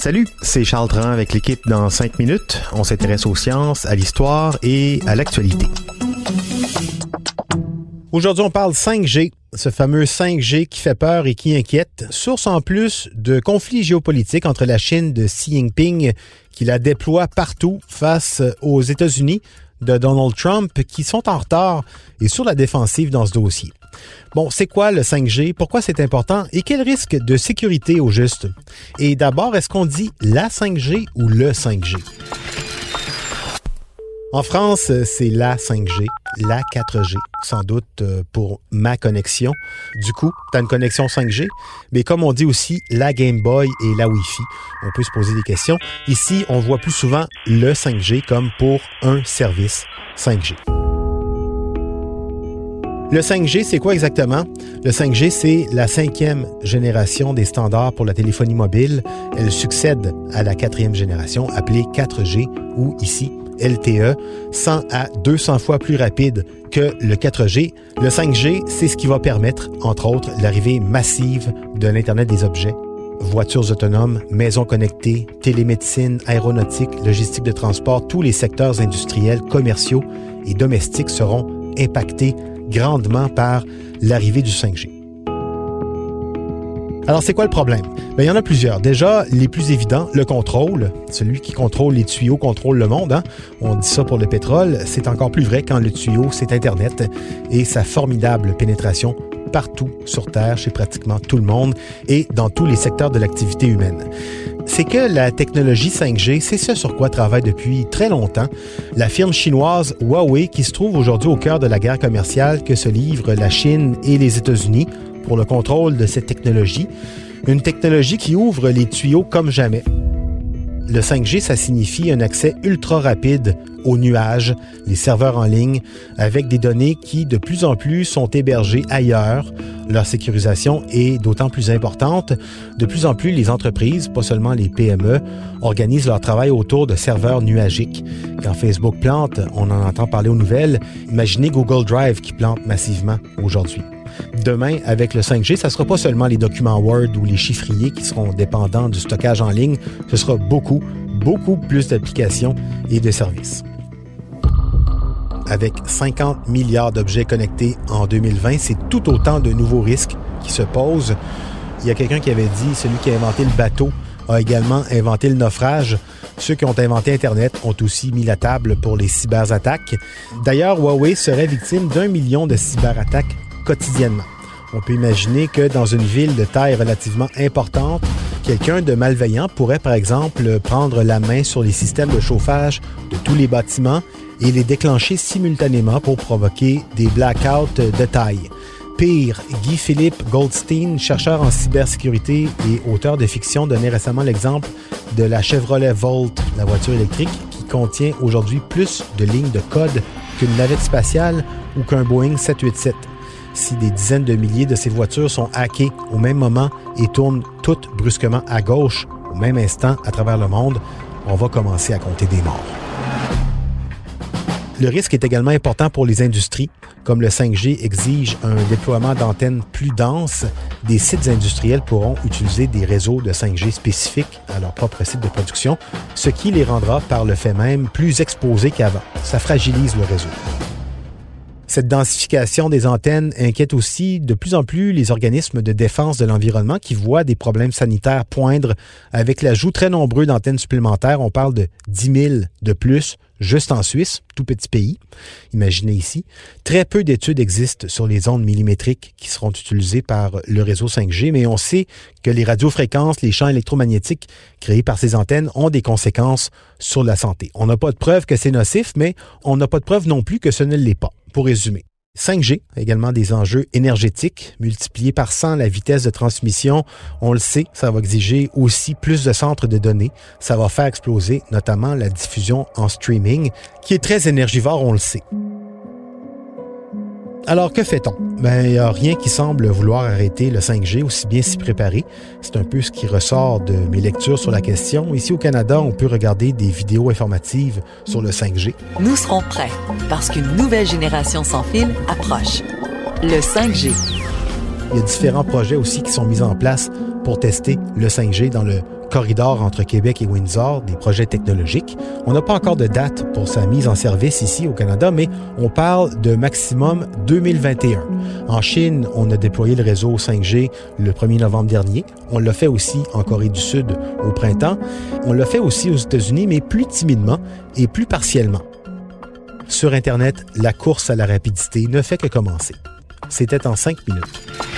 Salut, c'est Charles Dran avec l'équipe dans 5 minutes. On s'intéresse aux sciences, à l'histoire et à l'actualité. Aujourd'hui, on parle 5G, ce fameux 5G qui fait peur et qui inquiète, source en plus de conflits géopolitiques entre la Chine de Xi Jinping, qui la déploie partout face aux États-Unis de Donald Trump, qui sont en retard et sur la défensive dans ce dossier. Bon, c'est quoi le 5G? Pourquoi c'est important? Et quel risque de sécurité au juste? Et d'abord, est-ce qu'on dit la 5G ou le 5G? En France, c'est la 5G, la 4G, sans doute euh, pour ma connexion. Du coup, tu as une connexion 5G, mais comme on dit aussi la Game Boy et la Wi-Fi, on peut se poser des questions. Ici, on voit plus souvent le 5G comme pour un service 5G. Le 5G, c'est quoi exactement? Le 5G, c'est la cinquième génération des standards pour la téléphonie mobile. Elle succède à la quatrième génération, appelée 4G, ou ici LTE, 100 à 200 fois plus rapide que le 4G. Le 5G, c'est ce qui va permettre, entre autres, l'arrivée massive de l'Internet des objets. Voitures autonomes, maisons connectées, télémédecine, aéronautique, logistique de transport, tous les secteurs industriels, commerciaux et domestiques seront impactés grandement par l'arrivée du 5G. Alors, c'est quoi le problème? Bien, il y en a plusieurs. Déjà, les plus évidents, le contrôle. Celui qui contrôle les tuyaux contrôle le monde. Hein? On dit ça pour le pétrole. C'est encore plus vrai quand le tuyau, c'est Internet et sa formidable pénétration partout sur Terre, chez pratiquement tout le monde et dans tous les secteurs de l'activité humaine c'est que la technologie 5G, c'est ce sur quoi travaille depuis très longtemps la firme chinoise Huawei qui se trouve aujourd'hui au cœur de la guerre commerciale que se livrent la Chine et les États-Unis pour le contrôle de cette technologie, une technologie qui ouvre les tuyaux comme jamais. Le 5G, ça signifie un accès ultra rapide aux nuages, les serveurs en ligne, avec des données qui de plus en plus sont hébergées ailleurs. Leur sécurisation est d'autant plus importante. De plus en plus, les entreprises, pas seulement les PME, organisent leur travail autour de serveurs nuagiques. Quand Facebook plante, on en entend parler aux nouvelles. Imaginez Google Drive qui plante massivement aujourd'hui. Demain, avec le 5G, ça ne sera pas seulement les documents Word ou les chiffriers qui seront dépendants du stockage en ligne, ce sera beaucoup, beaucoup plus d'applications et de services. Avec 50 milliards d'objets connectés en 2020, c'est tout autant de nouveaux risques qui se posent. Il y a quelqu'un qui avait dit, celui qui a inventé le bateau a également inventé le naufrage. Ceux qui ont inventé Internet ont aussi mis la table pour les cyberattaques. D'ailleurs, Huawei serait victime d'un million de cyberattaques On peut imaginer que dans une ville de taille relativement importante, quelqu'un de malveillant pourrait par exemple prendre la main sur les systèmes de chauffage de tous les bâtiments et les déclencher simultanément pour provoquer des blackouts de taille. Pire, Guy-Philippe Goldstein, chercheur en cybersécurité et auteur de fiction, donnait récemment l'exemple de la Chevrolet Volt, la voiture électrique, qui contient aujourd'hui plus de lignes de code qu'une navette spatiale ou qu'un Boeing 787 si des dizaines de milliers de ces voitures sont hackées au même moment et tournent toutes brusquement à gauche au même instant à travers le monde, on va commencer à compter des morts. Le risque est également important pour les industries. Comme le 5G exige un déploiement d'antennes plus dense, des sites industriels pourront utiliser des réseaux de 5G spécifiques à leur propre site de production, ce qui les rendra par le fait même plus exposés qu'avant. Ça fragilise le réseau. Cette densification des antennes inquiète aussi de plus en plus les organismes de défense de l'environnement qui voient des problèmes sanitaires poindre avec l'ajout très nombreux d'antennes supplémentaires. On parle de 10 000 de plus juste en Suisse, tout petit pays. Imaginez ici. Très peu d'études existent sur les ondes millimétriques qui seront utilisées par le réseau 5G, mais on sait que les radiofréquences, les champs électromagnétiques créés par ces antennes ont des conséquences sur la santé. On n'a pas de preuve que c'est nocif, mais on n'a pas de preuve non plus que ce ne l'est pas pour résumer. 5G, également des enjeux énergétiques, multipliés par 100 la vitesse de transmission. On le sait, ça va exiger aussi plus de centres de données. Ça va faire exploser notamment la diffusion en streaming, qui est très énergivore, on le sait. Alors, que fait-on? Ben, il n'y a rien qui semble vouloir arrêter le 5G, aussi bien s'y préparer. C'est un peu ce qui ressort de mes lectures sur la question. Ici au Canada, on peut regarder des vidéos informatives sur le 5G. Nous serons prêts parce qu'une nouvelle génération sans fil approche. Le 5G. Il y a différents projets aussi qui sont mis en place pour tester le 5G dans le corridor entre Québec et Windsor, des projets technologiques. On n'a pas encore de date pour sa mise en service ici au Canada, mais on parle de maximum 2021. En Chine, on a déployé le réseau 5G le 1er novembre dernier. On l'a fait aussi en Corée du Sud au printemps. On l'a fait aussi aux États-Unis, mais plus timidement et plus partiellement. Sur Internet, la course à la rapidité ne fait que commencer. C'était en cinq minutes.